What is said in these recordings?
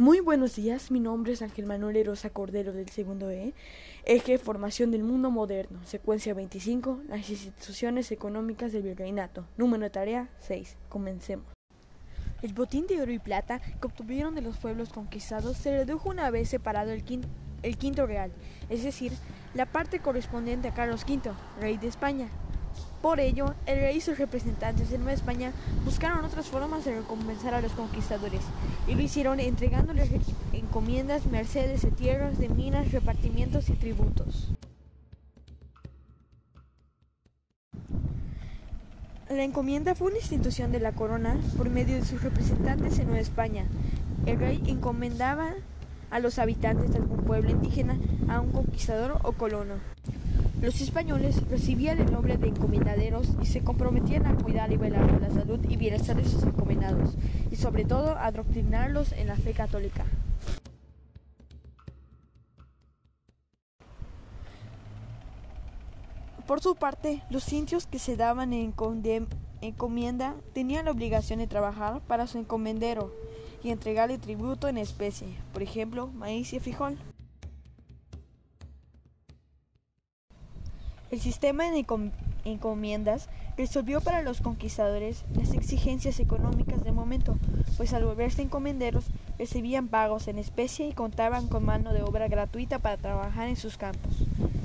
Muy buenos días, mi nombre es Ángel Manuel Erosa Cordero del segundo E, eje Formación del Mundo Moderno, secuencia 25, las instituciones económicas del virreinato, número de tarea 6. Comencemos. El botín de oro y plata que obtuvieron de los pueblos conquistados se redujo una vez separado el quinto, el quinto real, es decir, la parte correspondiente a Carlos V, rey de España, por ello, el rey y sus representantes de Nueva España buscaron otras formas de recompensar a los conquistadores, y lo hicieron entregándoles encomiendas, mercedes de tierras, de minas, repartimientos y tributos. La encomienda fue una institución de la corona por medio de sus representantes en Nueva España. El rey encomendaba a los habitantes de algún pueblo indígena a un conquistador o colono. Los españoles recibían el nombre de encomendaderos y se comprometían a cuidar y velar por la salud y bienestar de sus encomendados, y sobre todo a adoctrinarlos en la fe católica. Por su parte, los indios que se daban en encomienda tenían la obligación de trabajar para su encomendero y entregarle tributo en especie, por ejemplo, maíz y frijol. El sistema de encomiendas resolvió para los conquistadores las exigencias económicas del momento, pues al volverse encomenderos recibían pagos en especie y contaban con mano de obra gratuita para trabajar en sus campos.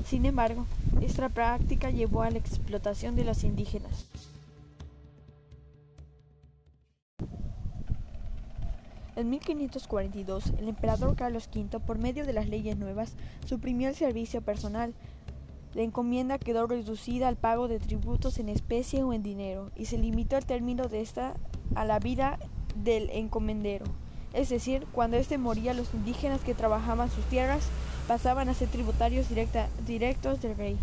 Sin embargo, esta práctica llevó a la explotación de los indígenas. En 1542, el emperador Carlos V, por medio de las leyes nuevas, suprimió el servicio personal, la encomienda quedó reducida al pago de tributos en especie o en dinero y se limitó el término de esta a la vida del encomendero. Es decir, cuando éste moría, los indígenas que trabajaban sus tierras pasaban a ser tributarios directos del rey.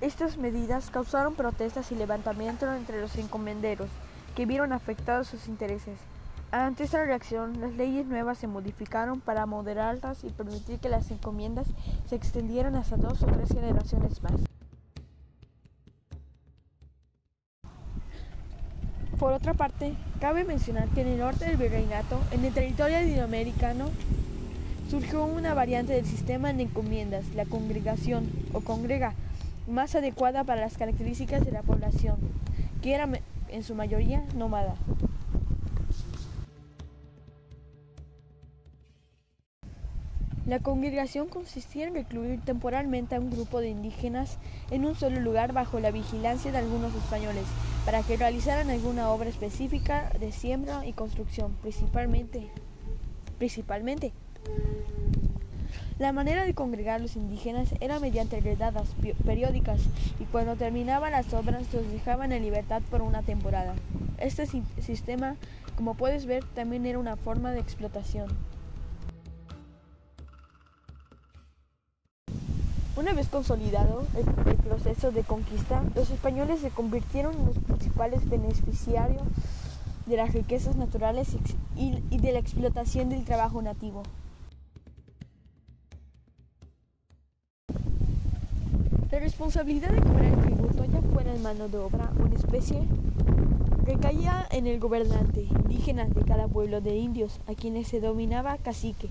Estas medidas causaron protestas y levantamientos entre los encomenderos, que vieron afectados sus intereses. Ante esta reacción, las leyes nuevas se modificaron para moderarlas y permitir que las encomiendas se extendieran hasta dos o tres generaciones más. Por otra parte, cabe mencionar que en el norte del virreinato, en el territorio latinoamericano, surgió una variante del sistema de encomiendas, la congregación o congrega, más adecuada para las características de la población, que era en su mayoría nómada. La congregación consistía en recluir temporalmente a un grupo de indígenas en un solo lugar bajo la vigilancia de algunos españoles para que realizaran alguna obra específica de siembra y construcción, principalmente. principalmente. La manera de congregar a los indígenas era mediante redadas periódicas y cuando terminaban las obras los dejaban en libertad por una temporada. Este sistema, como puedes ver, también era una forma de explotación. Una vez consolidado el, proceso de conquista, los españoles se convirtieron en los principales beneficiarios de las riquezas naturales y, de la explotación del trabajo nativo. La responsabilidad de cobrar el tributo, ya fuera en mano de obra o en especie, recaía en el gobernante indígena de cada pueblo de indios, a quienes se dominaba cacique.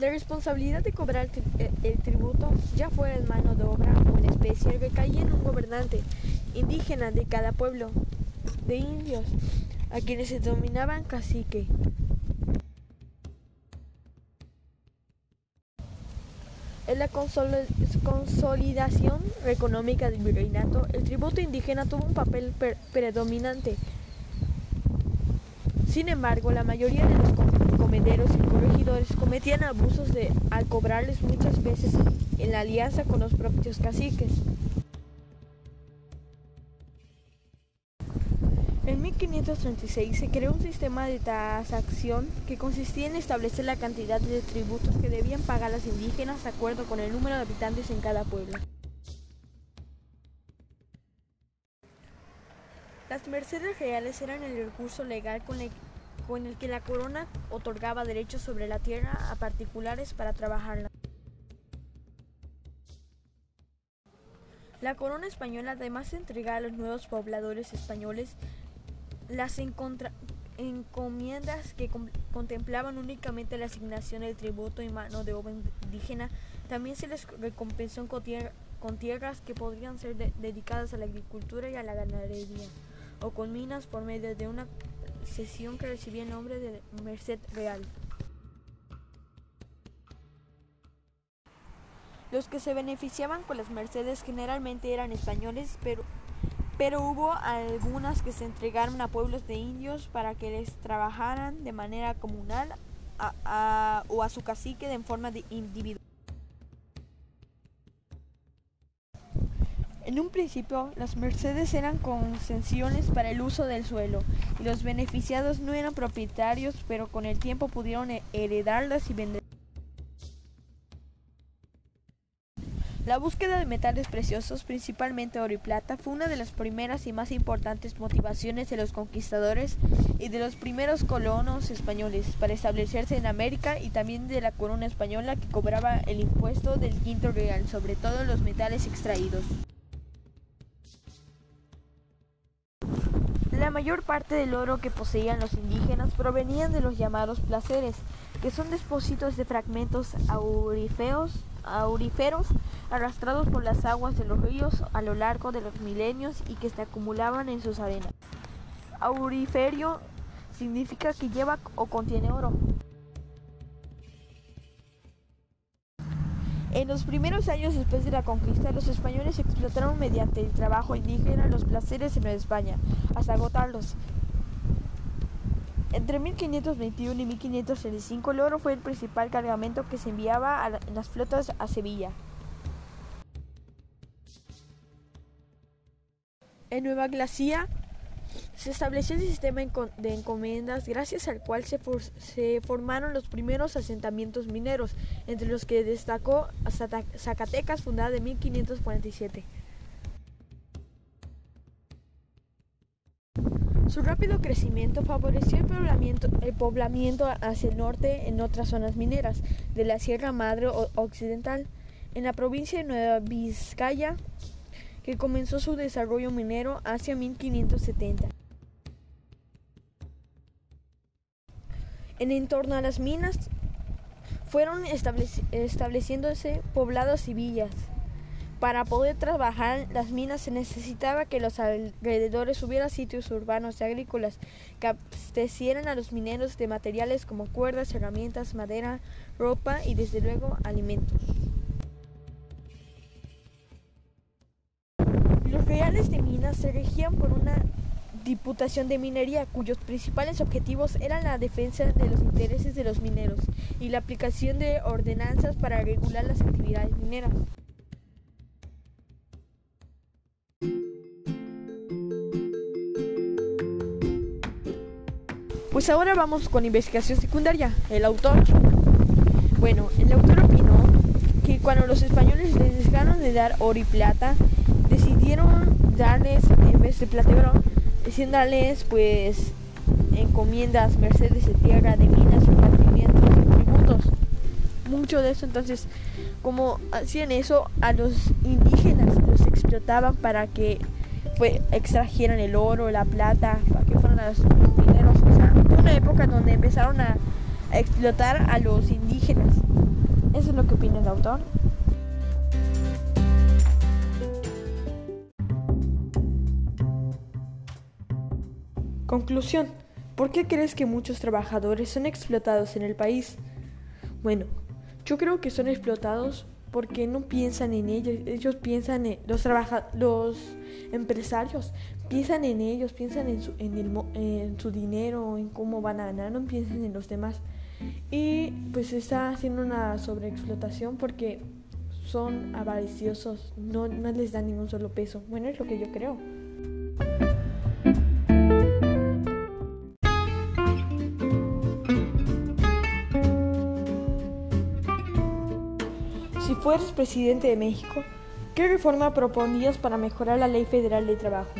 La responsabilidad de cobrar eh, el tributo, ya fuera en mano de obra o en especie, recaía en un gobernante indígena de cada pueblo de indios, a quienes se denominaban cacique. En la consolidación económica del virreinato, el tributo indígena tuvo un papel predominante. Sin embargo, la mayoría de los comederos y corregidores cometían abusos de, al cobrarles muchas veces en la alianza con los propios caciques. En 1536 se creó un sistema de tasación que consistía en establecer la cantidad de tributos que debían pagar los indígenas de acuerdo con el número de habitantes en cada pueblo. Las mercedes reales eran el recurso legal con el con el que la corona otorgaba derechos sobre la tierra a particulares para trabajarla. La corona española, además de entregar a los nuevos pobladores españoles las encomiendas que contemplaban únicamente la asignación del tributo y mano de obra indígena, también se les recompensó con, tierras que podrían ser dedicadas a la agricultura y a la ganadería, o con minas por medio de una cesión que recibía el nombre de Merced Real. Los que se beneficiaban con las mercedes generalmente eran españoles, pero, pero hubo algunas que se entregaron a pueblos de indios para que les trabajaran de manera comunal o a su cacique de forma individual. En un principio, las mercedes eran concesiones para el uso del suelo y los beneficiados no eran propietarios, pero con el tiempo pudieron heredarlas y venderlas. La búsqueda de metales preciosos, principalmente oro y plata, fue una de las primeras y más importantes motivaciones de los conquistadores y de los primeros colonos españoles para establecerse en América y también de la corona española que cobraba el impuesto del quinto real sobre todos los metales extraídos. La mayor parte del oro que poseían los indígenas provenían de los llamados placeres, que son depósitos de fragmentos auríferos arrastrados por las aguas de los ríos a lo largo de los milenios y que se acumulaban en sus arenas. Auriferio significa que lleva o contiene oro. En los primeros años después de la conquista, los españoles explotaron mediante el trabajo indígena los placeres en Nueva España, hasta agotarlos. Entre 1521 y 1535 el oro fue el principal cargamento que se enviaba a las flotas a Sevilla. En Nueva Glacia se estableció el sistema de encomiendas gracias al cual se, formaron los primeros asentamientos mineros, entre los que destacó Zacatecas, fundada en 1547. Su rápido crecimiento favoreció el poblamiento, hacia el norte en otras zonas mineras de la Sierra Madre Occidental, en la provincia de Nueva Vizcaya, que comenzó su desarrollo minero hacia 1570. En entorno a las minas fueron estableciéndose poblados y villas. Para poder trabajar las minas se necesitaba que los alrededores hubiera sitios urbanos y agrícolas que abastecieran a los mineros de materiales como cuerdas, herramientas, madera, ropa y desde luego alimentos. Los reales de minas se regían por una Diputación de Minería, cuyos principales objetivos eran la defensa de los intereses de los mineros y la aplicación de ordenanzas para regular las actividades mineras. Pues ahora vamos con investigación secundaria. El autor. Bueno, el autor opinó que cuando los españoles les dejaron de dar oro y plata, decidieron darles, en vez de plata y oro, diciéndoles pues encomiendas, mercedes de tierra, de minas, repartimientos y tributos. Mucho de eso, entonces, como hacían eso, a los indígenas los explotaban para que extrajeran el oro, la plata, para que fueran los mineros. O sea, una época donde empezaron a, a explotar a los indígenas. Eso es lo que opina el autor. Conclusión. ¿Por qué crees que muchos trabajadores son explotados en el país? Bueno, yo creo que son explotados porque no piensan en ellos. Ellos piensan en los los empresarios piensan en ellos, piensan en su, en, el, en su dinero, en cómo van a ganar, no piensan en los demás. Y pues está haciendo una sobreexplotación porque son avariciosos, no, no les dan ningún solo peso. Bueno, es lo que yo creo. Fueras presidente de México, ¿qué reforma propondrías para mejorar la ley federal de trabajo?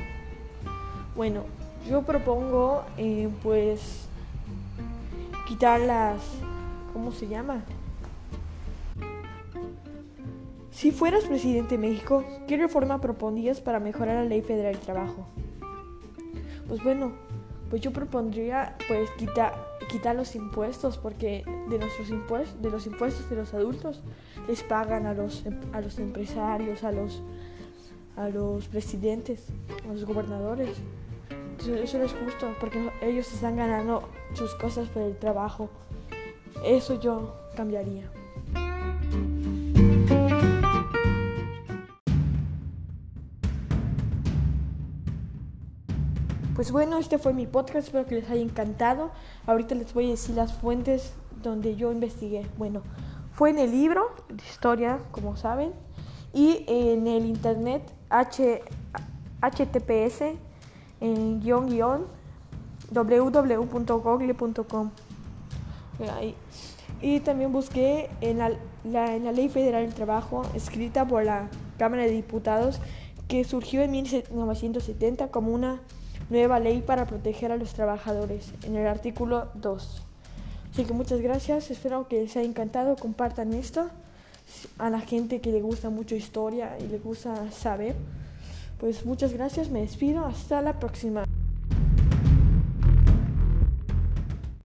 Bueno, yo propongo eh, pues quitar las... ¿Cómo se llama? Si fueras presidente de México, ¿qué reforma propondrías para mejorar la ley federal del trabajo? Pues bueno, pues yo propondría pues quitar quitar los impuestos porque de nuestros impuestos de los impuestos de los adultos les pagan a los em, a los empresarios a los a los presidentes a los gobernadores. Eso no es justo porque ellos están ganando sus cosas por el trabajo. Eso yo cambiaría Pues bueno, este fue mi podcast, espero que les haya encantado. Ahorita les voy a decir las fuentes donde yo investigué. Bueno, fue en el libro de historia, como saben, y en el internet H, https en guion guion www.google.com y también busqué en la, en la Ley Federal del Trabajo escrita por la Cámara de Diputados que surgió en 1970 como una nueva ley para proteger a los trabajadores en el artículo 2. Así que muchas gracias, espero que les haya encantado, compartan esto a la gente que le gusta mucho historia y le gusta saber. Pues muchas gracias, me despido, hasta la próxima.